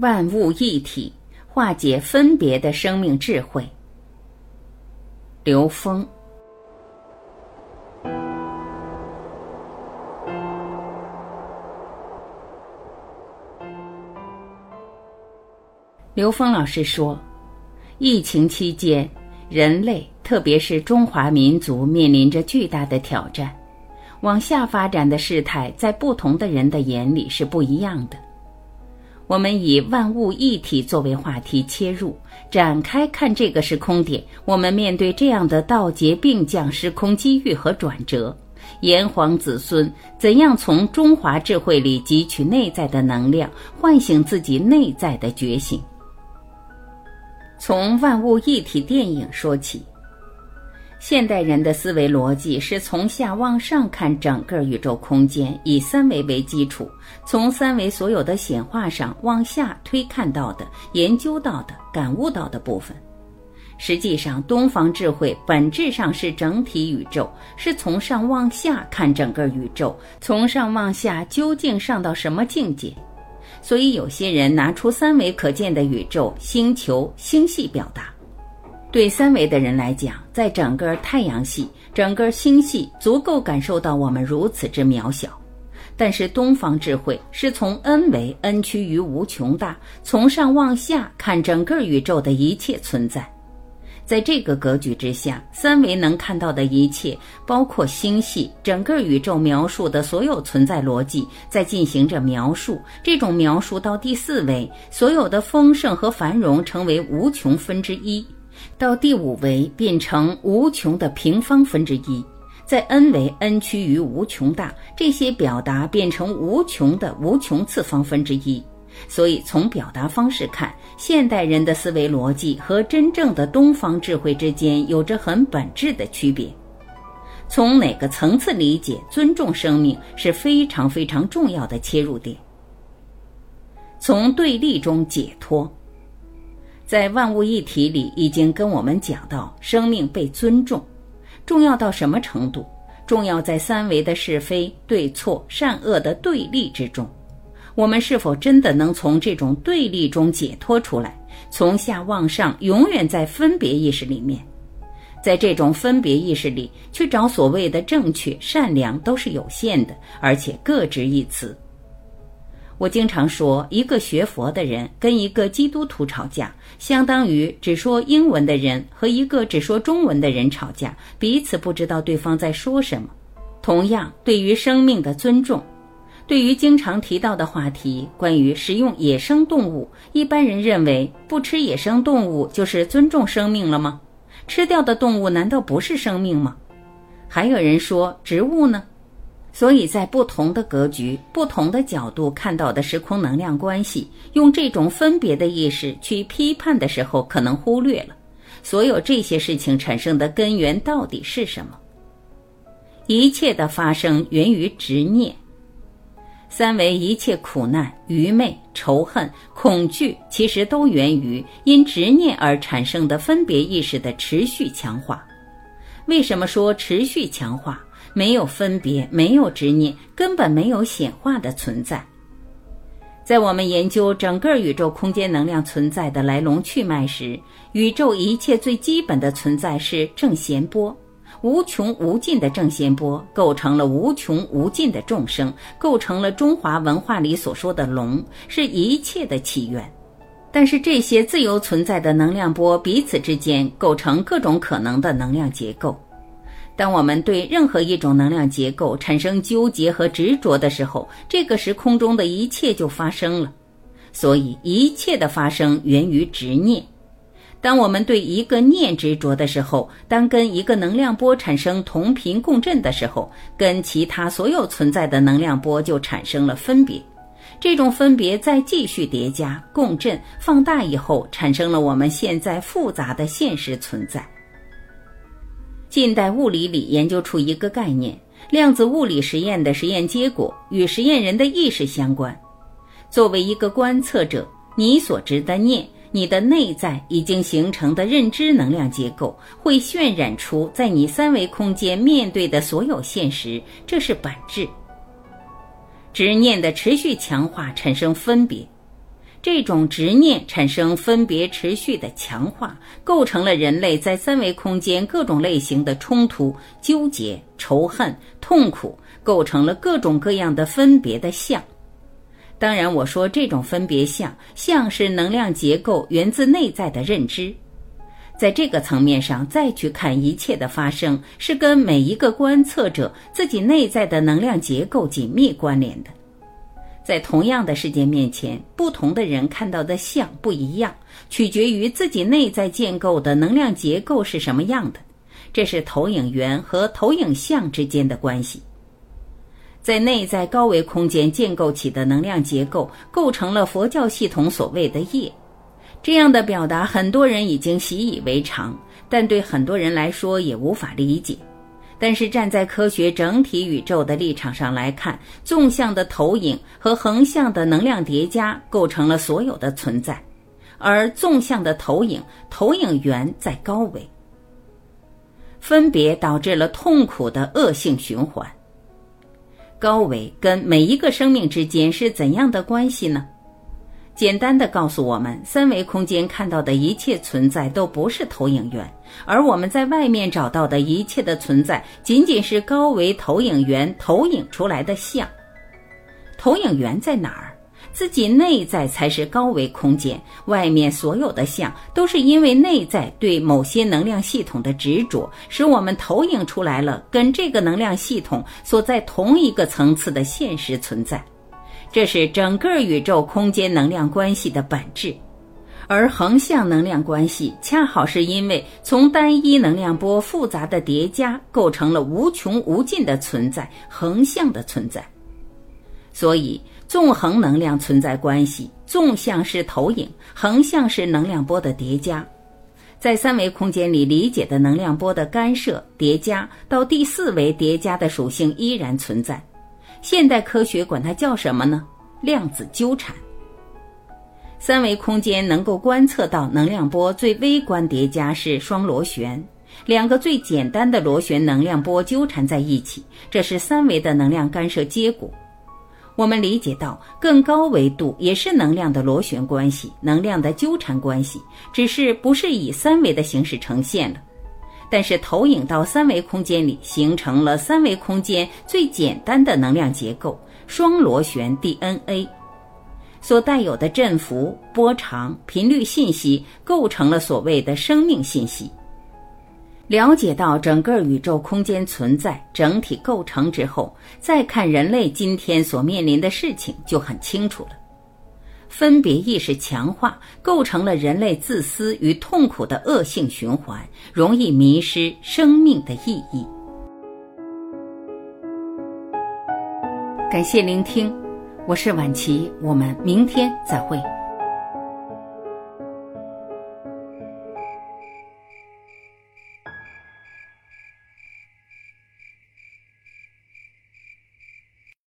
万物一体，化解分别的生命智慧。刘峰。刘峰老师说，疫情期间，人类特别是中华民族面临着巨大的挑战。往下发展的事态，在不同的人的眼里是不一样的。我们以万物一体作为话题切入，展开看这个时空点。我们面对这样的道劫并降时空机遇和转折，炎黄子孙怎样从中华智慧里汲取内在的能量，唤醒自己内在的觉醒？从万物一体电影说起。现代人的思维逻辑是从下往上看整个宇宙空间，以三维为基础，从三维所有的显化上往下推看到的、研究到的、感悟到的部分。实际上，东方智慧本质上是整体宇宙，是从上往下看整个宇宙，从上往下究竟上到什么境界？所以，有些人拿出三维可见的宇宙、星球、星系表达。对三维的人来讲，在整个太阳系、整个星系，足够感受到我们如此之渺小。但是东方智慧是从 n 维 n 趋于无穷大，从上往下看整个宇宙的一切存在。在这个格局之下，三维能看到的一切，包括星系、整个宇宙描述的所有存在逻辑，在进行着描述。这种描述到第四维，所有的丰盛和繁荣成为无穷分之一。到第五维变成无穷的平方分之一，在 n 维 n 趋于无穷大，这些表达变成无穷的无穷次方分之一。所以从表达方式看，现代人的思维逻辑和真正的东方智慧之间有着很本质的区别。从哪个层次理解尊重生命是非常非常重要的切入点。从对立中解脱。在万物一体里，已经跟我们讲到生命被尊重，重要到什么程度？重要在三维的是非对错、善恶的对立之中。我们是否真的能从这种对立中解脱出来？从下往上，永远在分别意识里面，在这种分别意识里去找所谓的正确、善良，都是有限的，而且各执一词。我经常说，一个学佛的人跟一个基督徒吵架，相当于只说英文的人和一个只说中文的人吵架，彼此不知道对方在说什么。同样，对于生命的尊重，对于经常提到的话题，关于食用野生动物，一般人认为不吃野生动物就是尊重生命了吗？吃掉的动物难道不是生命吗？还有人说植物呢？所以在不同的格局、不同的角度看到的时空能量关系，用这种分别的意识去批判的时候，可能忽略了所有这些事情产生的根源到底是什么。一切的发生源于执念，三维一切苦难、愚昧、仇恨、恐惧，其实都源于因执念而产生的分别意识的持续强化。为什么说持续强化？没有分别，没有执念，根本没有显化的存在。在我们研究整个宇宙空间能量存在的来龙去脉时，宇宙一切最基本的存在是正弦波，无穷无尽的正弦波构成了无穷无尽的众生，构成了中华文化里所说的龙，是一切的起源。但是这些自由存在的能量波彼此之间构成各种可能的能量结构。当我们对任何一种能量结构产生纠结和执着的时候，这个时空中的一切就发生了。所以，一切的发生源于执念。当我们对一个念执着的时候，当跟一个能量波产生同频共振的时候，跟其他所有存在的能量波就产生了分别。这种分别再继续叠加、共振、放大以后，产生了我们现在复杂的现实存在。近代物理里研究出一个概念：量子物理实验的实验结果与实验人的意识相关。作为一个观测者，你所执的念，你的内在已经形成的认知能量结构，会渲染出在你三维空间面对的所有现实。这是本质。执念的持续强化产生分别，这种执念产生分别持续的强化，构成了人类在三维空间各种类型的冲突、纠结、仇恨、痛苦，构成了各种各样的分别的相。当然，我说这种分别相，相是能量结构源自内在的认知，在这个层面上再去看一切的发生，是跟每一个观测者自己内在的能量结构紧密关联的。在同样的事件面前，不同的人看到的像不一样，取决于自己内在建构的能量结构是什么样的。这是投影源和投影像之间的关系。在内在高维空间建构起的能量结构，构成了佛教系统所谓的业。这样的表达，很多人已经习以为常，但对很多人来说也无法理解。但是站在科学整体宇宙的立场上来看，纵向的投影和横向的能量叠加构成了所有的存在，而纵向的投影投影源在高维，分别导致了痛苦的恶性循环。高维跟每一个生命之间是怎样的关系呢？简单的告诉我们，三维空间看到的一切存在都不是投影源，而我们在外面找到的一切的存在，仅仅是高维投影源投影出来的像。投影源在哪儿？自己内在才是高维空间，外面所有的像都是因为内在对某些能量系统的执着，使我们投影出来了跟这个能量系统所在同一个层次的现实存在。这是整个宇宙空间能量关系的本质，而横向能量关系恰好是因为从单一能量波复杂的叠加构成了无穷无尽的存在，横向的存在。所以，纵横能量存在关系，纵向是投影，横向是能量波的叠加。在三维空间里理解的能量波的干涉叠加，到第四维叠加的属性依然存在。现代科学管它叫什么呢？量子纠缠。三维空间能够观测到能量波最微观叠加是双螺旋，两个最简单的螺旋能量波纠缠在一起，这是三维的能量干涉结果。我们理解到更高维度也是能量的螺旋关系、能量的纠缠关系，只是不是以三维的形式呈现了。但是投影到三维空间里，形成了三维空间最简单的能量结构——双螺旋 DNA，所带有的振幅、波长、频率信息，构成了所谓的生命信息。了解到整个宇宙空间存在整体构成之后，再看人类今天所面临的事情，就很清楚了。分别意识强化，构成了人类自私与痛苦的恶性循环，容易迷失生命的意义。感谢聆听，我是晚琪，我们明天再会。